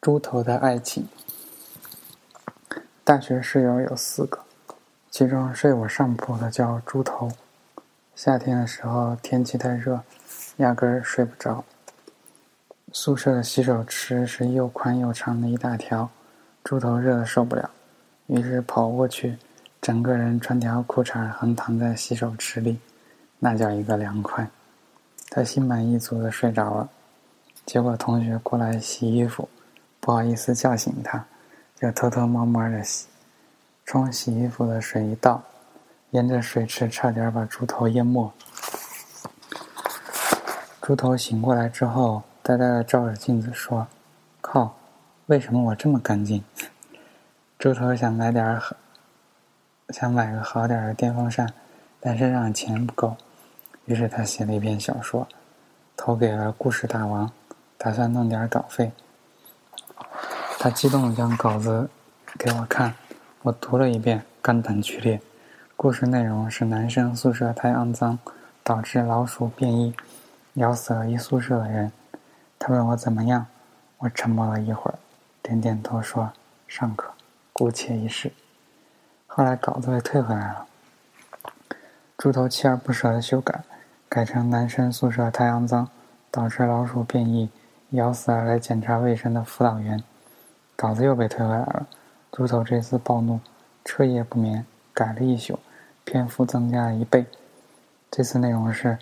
猪头的爱情。大学室友有四个，其中睡我上铺的叫猪头。夏天的时候天气太热，压根儿睡不着。宿舍的洗手池是又宽又长的一大条，猪头热的受不了，于是跑过去，整个人穿条裤衩横躺在洗手池里，那叫一个凉快。他心满意足的睡着了。结果同学过来洗衣服，不好意思叫醒他，就偷偷摸摸的洗。冲洗衣服的水一倒，沿着水池差点把猪头淹没。猪头醒过来之后，呆呆的照着镜子说：“靠，为什么我这么干净？” 猪头想买点好，想买个好点的电风扇，但身上钱不够，于是他写了一篇小说，投给了故事大王。打算弄点稿费，他激动地将稿子给我看，我读了一遍，肝胆俱裂。故事内容是男生宿舍太肮脏，导致老鼠变异，咬死了一宿舍的人。他问我怎么样，我沉默了一会儿，点点头说：“尚可，姑且一试。”后来稿子被退回来了，猪头锲而不舍的修改，改成男生宿舍太肮脏，导致老鼠变异。咬死了来检查卫生的辅导员，稿子又被退回来了。猪头这次暴怒，彻夜不眠，改了一宿，篇幅增加了一倍。这次内容是：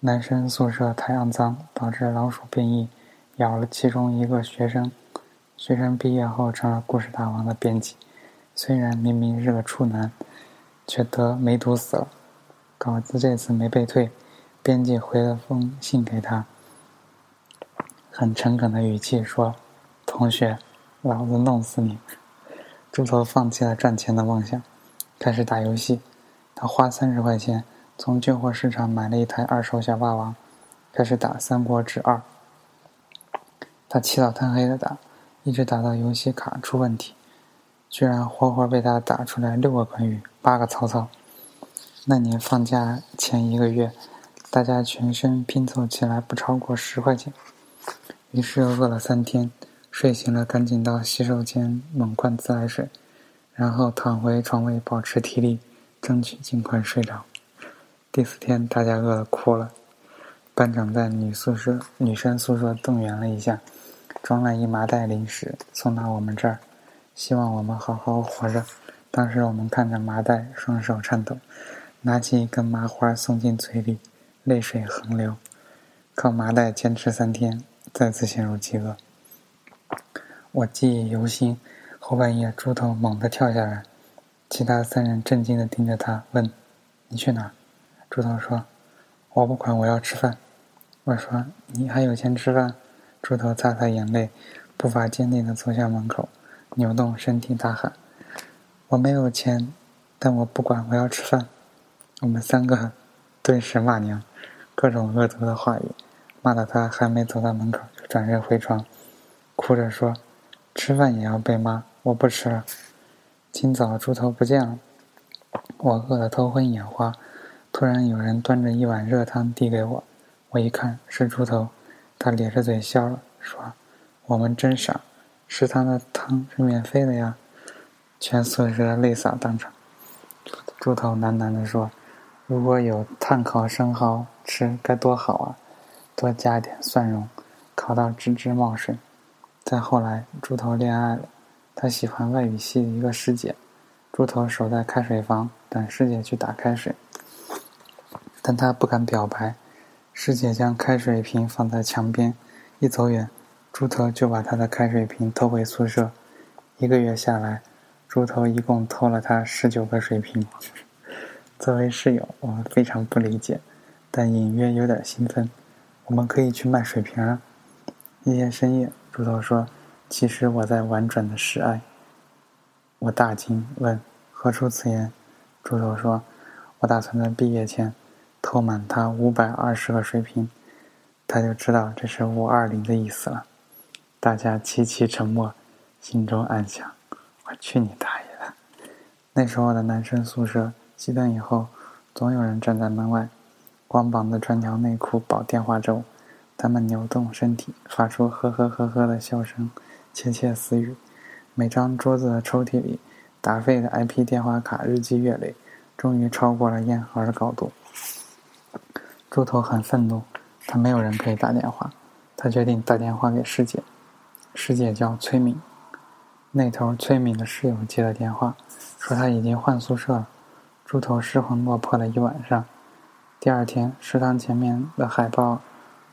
男生宿舍太肮脏，导致老鼠变异，咬了其中一个学生。学生毕业后成了故事大王的编辑，虽然明明是个处男，却得梅毒死了。稿子这次没被退，编辑回了封信给他。很诚恳的语气说：“同学，老子弄死你！”猪头放弃了赚钱的梦想，开始打游戏。他花三十块钱从旧货市场买了一台二手小霸王，开始打《三国志二》。他起早贪黑的打，一直打到游戏卡出问题，居然活活被他打出来六个关羽、八个曹操。那年放假前一个月，大家全身拼凑起来不超过十块钱。于是饿了三天，睡醒了赶紧到洗手间猛灌自来水，然后躺回床位保持体力，争取尽快睡着。第四天大家饿得哭了，班长在女宿舍、女生宿舍动员了一下，装了一麻袋零食送到我们这儿，希望我们好好活着。当时我们看着麻袋，双手颤抖，拿起一根麻花送进嘴里，泪水横流。靠麻袋坚持三天。再次陷入饥饿，我记忆犹新。后半夜，猪头猛地跳下来，其他三人震惊地盯着他，问：“你去哪儿？”猪头说：“我不管，我要吃饭。”我说：“你还有钱吃饭？”猪头擦擦眼泪，步伐坚定地走向门口，扭动身体大喊：“我没有钱，但我不管，我要吃饭。”我们三个顿时骂娘，各种恶毒的话语。骂得他还没走到门口，就转身回床，哭着说：“吃饭也要被骂，我不吃了。”今早猪头不见了，我饿得头昏眼花。突然有人端着一碗热汤递给我，我一看是猪头，他咧着嘴笑了，说：“我们真傻，食堂的汤是免费的呀！”全宿舍泪洒当场。猪头喃喃地说：“如果有炭烤生蚝吃，该多好啊！”多加点蒜蓉，烤到吱吱冒水。再后来，猪头恋爱了，他喜欢外语系的一个师姐。猪头守在开水房等师姐去打开水，但他不敢表白。师姐将开水瓶放在墙边，一走远，猪头就把他的开水瓶偷回宿舍。一个月下来，猪头一共偷了他十九个水瓶。作为室友，我们非常不理解，但隐约有点兴奋。我们可以去卖水瓶啊！一天深夜，猪头说：“其实我在婉转的示爱。”我大惊，问：“何出此言？”猪头说：“我打算在毕业前偷满他五百二十个水瓶。”他就知道这是五二零的意思了。大家齐齐沉默，心中暗想：“我去你大爷的！”那时候的男生宿舍，熄灯以后，总有人站在门外。光膀子穿条内裤保电话粥，他们扭动身体，发出呵呵呵呵的笑声，窃窃私语。每张桌子的抽屉里，打废的 IP 电话卡日积月累，终于超过了烟盒的高度。猪头很愤怒，他没有人可以打电话，他决定打电话给师姐。师姐叫崔敏，那头崔敏的室友接了电话，说他已经换宿舍了。猪头失魂落魄了一晚上。第二天，食堂前面的海报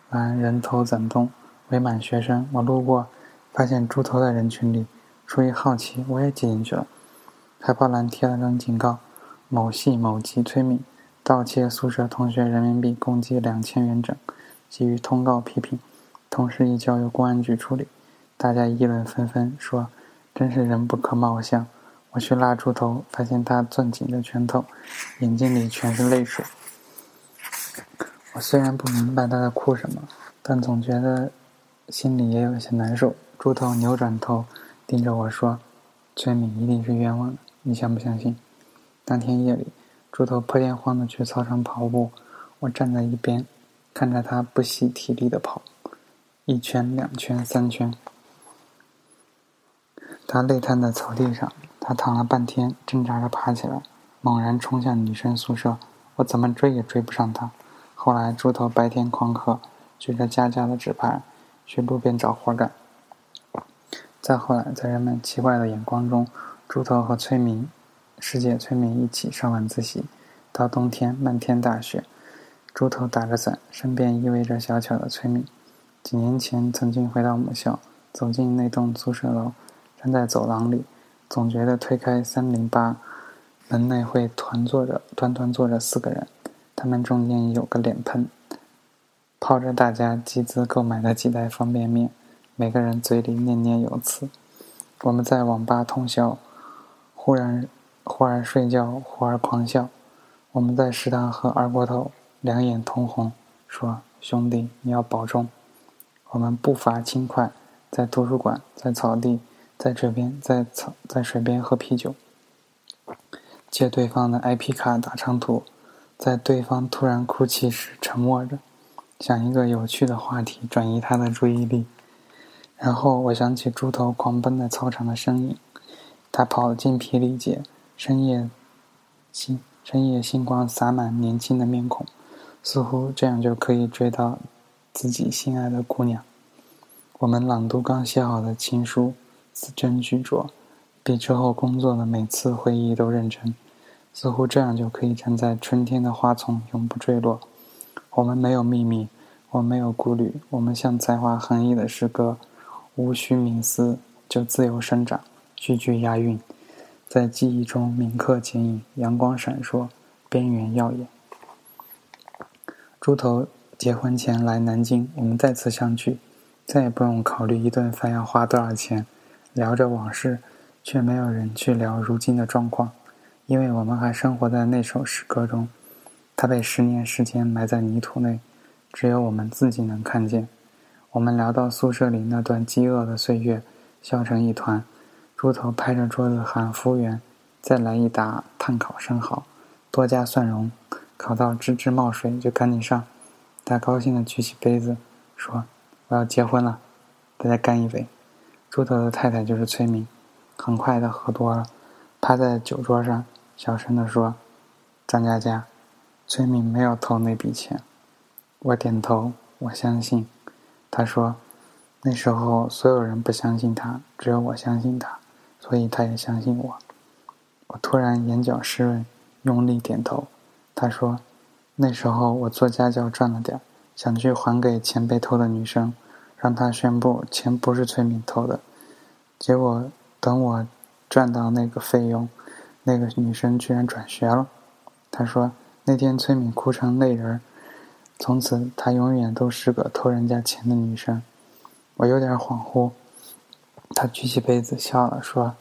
栏人头攒动，围满学生。我路过，发现猪头在人群里。出于好奇，我也挤进去了。海报栏贴了张警告：“某系某级崔敏盗窃宿舍同学人民币共计两千元整，给予通告批评，同时已交由公安局处理。”大家议论纷纷，说：“真是人不可貌相。”我去拉猪头，发现他攥紧着拳头，眼睛里全是泪水。我虽然不明白他在哭什么，但总觉得心里也有些难受。猪头扭转头。盯着我说：“崔敏一定是冤枉的，你相不相信？”当天夜里，猪头破天荒的去操场跑步，我站在一边，看着他不惜体力的跑，一圈、两圈、三圈。他累瘫在草地上，他躺了半天，挣扎着爬起来，猛然冲向女生宿舍。我怎么追也追不上他。后来，猪头白天旷课，举着家家的纸牌，去路边找活干。再后来，在人们奇怪的眼光中，猪头和崔明、师姐崔明一起上晚自习。到冬天，漫天大雪，猪头打着伞，身边依偎着小巧的崔明。几年前，曾经回到母校，走进那栋宿舍楼，站在走廊里，总觉得推开三零八门内会团坐着、端端坐着四个人，他们中间有个脸盆，泡着大家集资购买的几袋方便面。每个人嘴里念念有词。我们在网吧通宵，忽然忽而睡觉，忽而狂笑。我们在食堂喝二锅头，两眼通红，说：“兄弟，你要保重。”我们步伐轻快，在图书馆，在草地，在这边，在草在水边喝啤酒，借对方的 IP 卡打长途，在对方突然哭泣时沉默着，想一个有趣的话题转移他的注意力。然后我想起猪头狂奔在操场的身影，他跑得精疲力竭，深夜星深夜星光洒满年轻的面孔，似乎这样就可以追到自己心爱的姑娘。我们朗读刚写好的情书，字斟句酌，比之后工作的每次会议都认真，似乎这样就可以站在春天的花丛永不坠落。我们没有秘密，我们没有顾虑，我们像才华横溢的诗歌。无需冥思，就自由生长，句句押韵，在记忆中铭刻剪影，阳光闪烁，边缘耀眼。猪头结婚前来南京，我们再次相聚，再也不用考虑一顿饭要花多少钱，聊着往事，却没有人去聊如今的状况，因为我们还生活在那首诗歌中，它被十年时间埋在泥土内，只有我们自己能看见。我们聊到宿舍里那段饥饿的岁月，笑成一团。猪头拍着桌子喊服务员：“再来一打炭烤生蚝，多加蒜蓉，烤到吱吱冒水就赶紧上。”他高兴地举起杯子，说：“我要结婚了，大家干一杯。”猪头的太太就是崔明，很快的喝多了，趴在酒桌上，小声地说：“张佳佳，崔敏没有偷那笔钱。”我点头，我相信。他说：“那时候所有人不相信他，只有我相信他，所以他也相信我。”我突然眼角湿润，用力点头。他说：“那时候我做家教赚了点想去还给钱被偷的女生，让她宣布钱不是崔敏偷的。结果等我赚到那个费用，那个女生居然转学了。”他说：“那天崔敏哭成泪人。”从此，她永远都是个偷人家钱的女生。我有点恍惚。她举起杯子笑了，说：“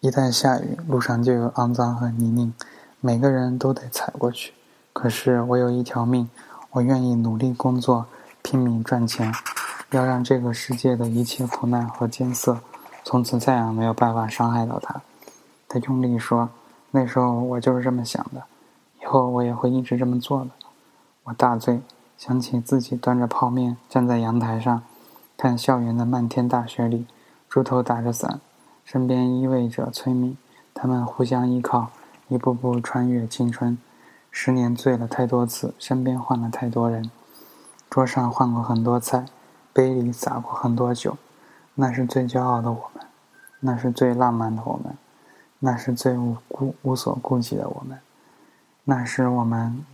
一旦下雨，路上就有肮脏和泥泞，每个人都得踩过去。可是我有一条命，我愿意努力工作，拼命赚钱，要让这个世界的一切苦难和艰涩，从此再也没有办法伤害到她。”她用力说：“那时候我就是这么想的，以后我也会一直这么做的。”我大醉，想起自己端着泡面站在阳台上，看校园的漫天大雪里，猪头打着伞，身边依偎着崔敏，他们互相依靠，一步步穿越青春。十年醉了太多次，身边换了太多人，桌上换过很多菜，杯里洒过很多酒。那是最骄傲的我们，那是最浪漫的我们，那是最无顾无所顾忌的我们，那是我们，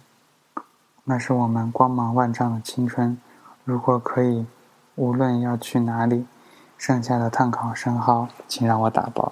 那是我们光芒万丈的青春。如果可以，无论要去哪里，剩下的碳烤生蚝，请让我打包。